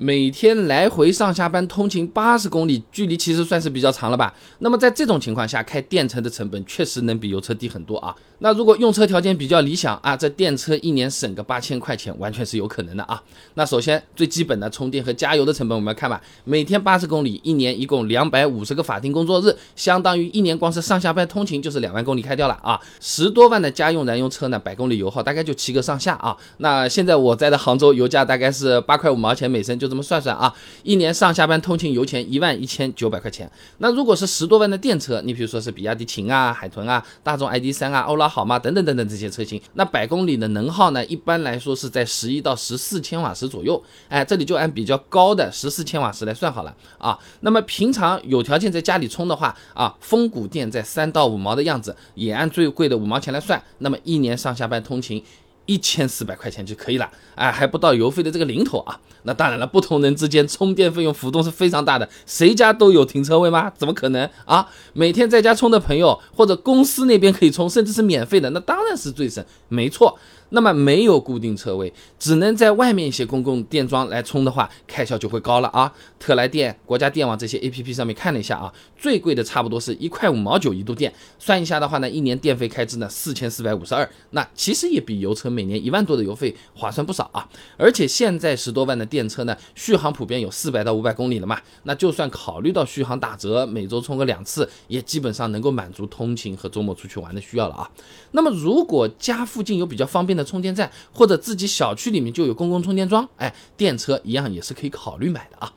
每天来回上下班通勤八十公里，距离其实算是比较长了吧？那么在这种情况下，开电车的成本确实能比油车低很多啊。那如果用车条件比较理想啊，这电车一年省个八千块钱，完全是有可能的啊。那首先最基本的充电和加油的成本，我们要看吧。每天八十公里，一年一共两百五十个法定工作日，相当于一年光是上下班通勤就是两万公里开掉了啊。十多万的家用燃油车呢，百公里油耗大概就七个上下啊。那现在我在的杭州油价大概是八块五毛钱每升，就。这么算算啊，一年上下班通勤油钱一万一千九百块钱。那如果是十多万的电车，你比如说是比亚迪秦啊、海豚啊、大众 ID 三啊、欧拉好吗等等等等这些车型，那百公里的能耗呢，一般来说是在十一到十四千瓦时左右。哎，这里就按比较高的十四千瓦时来算好了啊。那么平常有条件在家里充的话啊，峰谷电在三到五毛的样子，也按最贵的五毛钱来算，那么一年上下班通勤。一千四百块钱就可以了，哎，还不到油费的这个零头啊。那当然了，不同人之间充电费用浮动是非常大的。谁家都有停车位吗？怎么可能啊？每天在家充的朋友，或者公司那边可以充，甚至是免费的，那当然是最省，没错。那么没有固定车位，只能在外面一些公共电桩来充的话，开销就会高了啊。特来电、国家电网这些 A P P 上面看了一下啊，最贵的差不多是一块五毛九一度电，算一下的话呢，一年电费开支呢四千四百五十二，那其实也比油车每年一万多的油费划算不少啊。而且现在十多万的电车呢，续航普遍有四百到五百公里了嘛，那就算考虑到续航打折，每周充个两次，也基本上能够满足通勤和周末出去玩的需要了啊。那么如果家附近有比较方便的充电站或者自己小区里面就有公共充电桩，哎，电车一样也是可以考虑买的啊。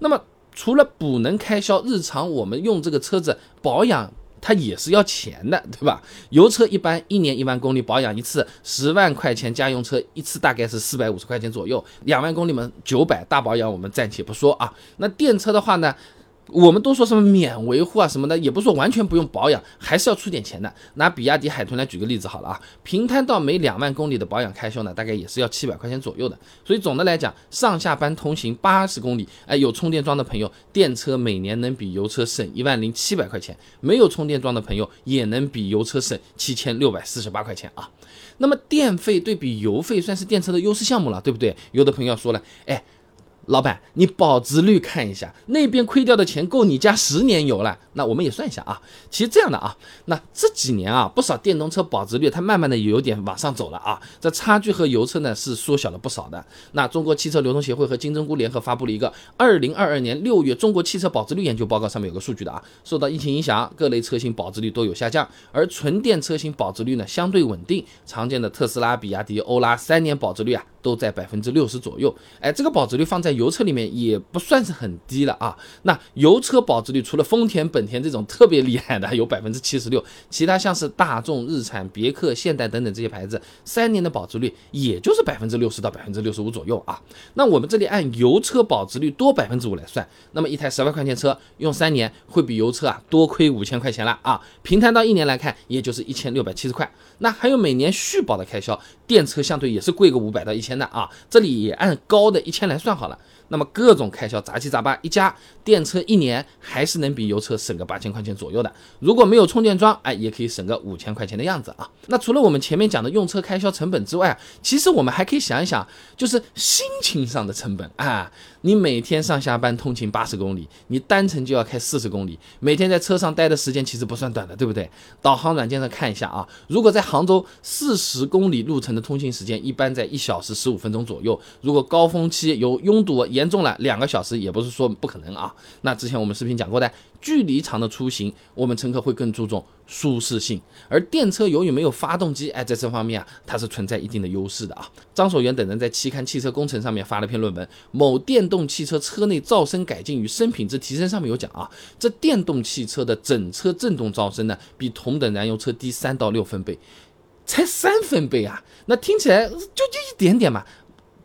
那么除了补能开销，日常我们用这个车子保养，它也是要钱的，对吧？油车一般一年一万公里保养一次，十万块钱家用车一次大概是四百五十块钱左右，两万公里嘛九百，大保养我们暂且不说啊。那电车的话呢？我们都说什么免维护啊什么的，也不是说完全不用保养，还是要出点钱的。拿比亚迪海豚来举个例子好了啊，平摊到每两万公里的保养开销呢，大概也是要七百块钱左右的。所以总的来讲，上下班通行八十公里，哎，有充电桩的朋友，电车每年能比油车省一万零七百块钱；没有充电桩的朋友，也能比油车省七千六百四十八块钱啊。那么电费对比油费算是电车的优势项目了，对不对？有的朋友说了，哎。老板，你保值率看一下，那边亏掉的钱够你加十年油了。那我们也算一下啊，其实这样的啊，那这几年啊，不少电动车保值率它慢慢的有点往上走了啊，这差距和油车呢是缩小了不少的。那中国汽车流通协会和金针菇联合发布了一个二零二二年六月中国汽车保值率研究报告，上面有个数据的啊，受到疫情影响，各类车型保值率都有下降，而纯电车型保值率呢相对稳定，常见的特斯拉、比亚迪、欧拉三年保值率啊。都在百分之六十左右，哎，这个保值率放在油车里面也不算是很低了啊。那油车保值率除了丰田、本田这种特别厉害的有百分之七十六，其他像是大众、日产、别克、现代等等这些牌子，三年的保值率也就是百分之六十到百分之六十五左右啊。那我们这里按油车保值率多百分之五来算，那么一台十万块钱车用三年会比油车啊多亏五千块钱了啊。平摊到一年来看，也就是一千六百七十块。那还有每年续保的开销，电车相对也是贵个五百到一千的啊，这里也按高的一千来算好了。那么各种开销杂七杂八一加，电车一年还是能比油车省个八千块钱左右的。如果没有充电桩，哎，也可以省个五千块钱的样子啊。那除了我们前面讲的用车开销成本之外，其实我们还可以想一想，就是心情上的成本啊。你每天上下班通勤八十公里，你单程就要开四十公里，每天在车上待的时间其实不算短的，对不对？导航软件上看一下啊，如果在杭州四十公里路程的通勤时间，一般在一小时十五分钟左右。如果高峰期有拥堵也，严重了两个小时也不是说不可能啊。那之前我们视频讲过的，距离长的出行，我们乘客会更注重舒适性，而电车由于没有发动机，哎，在这方面啊，它是存在一定的优势的啊。张守元等人在期刊《汽车工程》上面发了篇论文，某电动汽车车内噪声改进与声品质提升上面有讲啊，这电动汽车的整车振动噪声呢，比同等燃油车低三到六分贝，才三分贝啊，那听起来就就一点点嘛。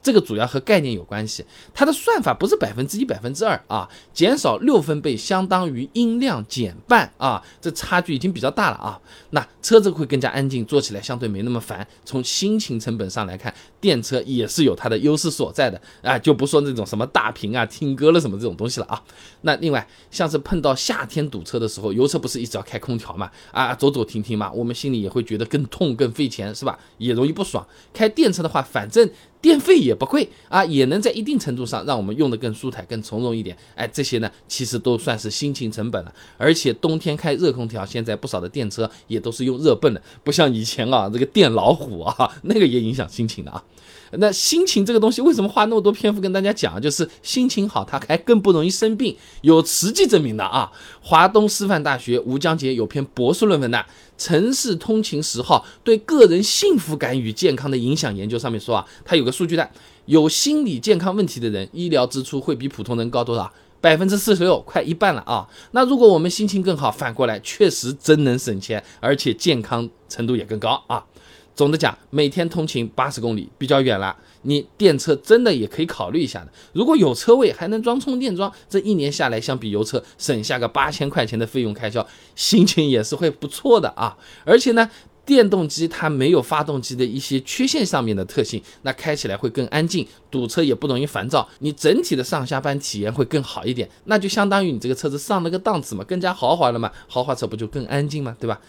这个主要和概念有关系，它的算法不是百分之一、百分之二啊，减少六分贝相当于音量减半啊，这差距已经比较大了啊。那车子会更加安静，坐起来相对没那么烦。从心情成本上来看，电车也是有它的优势所在的啊，就不说那种什么大屏啊、听歌了什么这种东西了啊。那另外像是碰到夏天堵车的时候，油车不是一直要开空调嘛，啊，走走停停嘛，我们心里也会觉得更痛、更费钱，是吧？也容易不爽。开电车的话，反正。电费也不贵啊，也能在一定程度上让我们用得更舒坦、更从容一点。哎，这些呢，其实都算是辛勤成本了。而且冬天开热空调，现在不少的电车也都是用热泵的，不像以前啊，这个电老虎啊，那个也影响心情的啊。那心情这个东西，为什么花那么多篇幅跟大家讲？就是心情好，它还更不容易生病，有实际证明的啊。华东师范大学吴江杰有篇博士论文的《城市通勤十号对个人幸福感与健康的影响研究》，上面说啊，它有个数据的，有心理健康问题的人，医疗支出会比普通人高多少？百分之四十六，快一半了啊。那如果我们心情更好，反过来确实真能省钱，而且健康程度也更高啊。总的讲，每天通勤八十公里比较远了，你电车真的也可以考虑一下的。如果有车位还能装充电桩，这一年下来相比油车省下个八千块钱的费用开销，心情也是会不错的啊。而且呢，电动机它没有发动机的一些缺陷上面的特性，那开起来会更安静，堵车也不容易烦躁，你整体的上下班体验会更好一点。那就相当于你这个车子上了个档次嘛，更加豪华了嘛，豪华车不就更安静吗？对吧？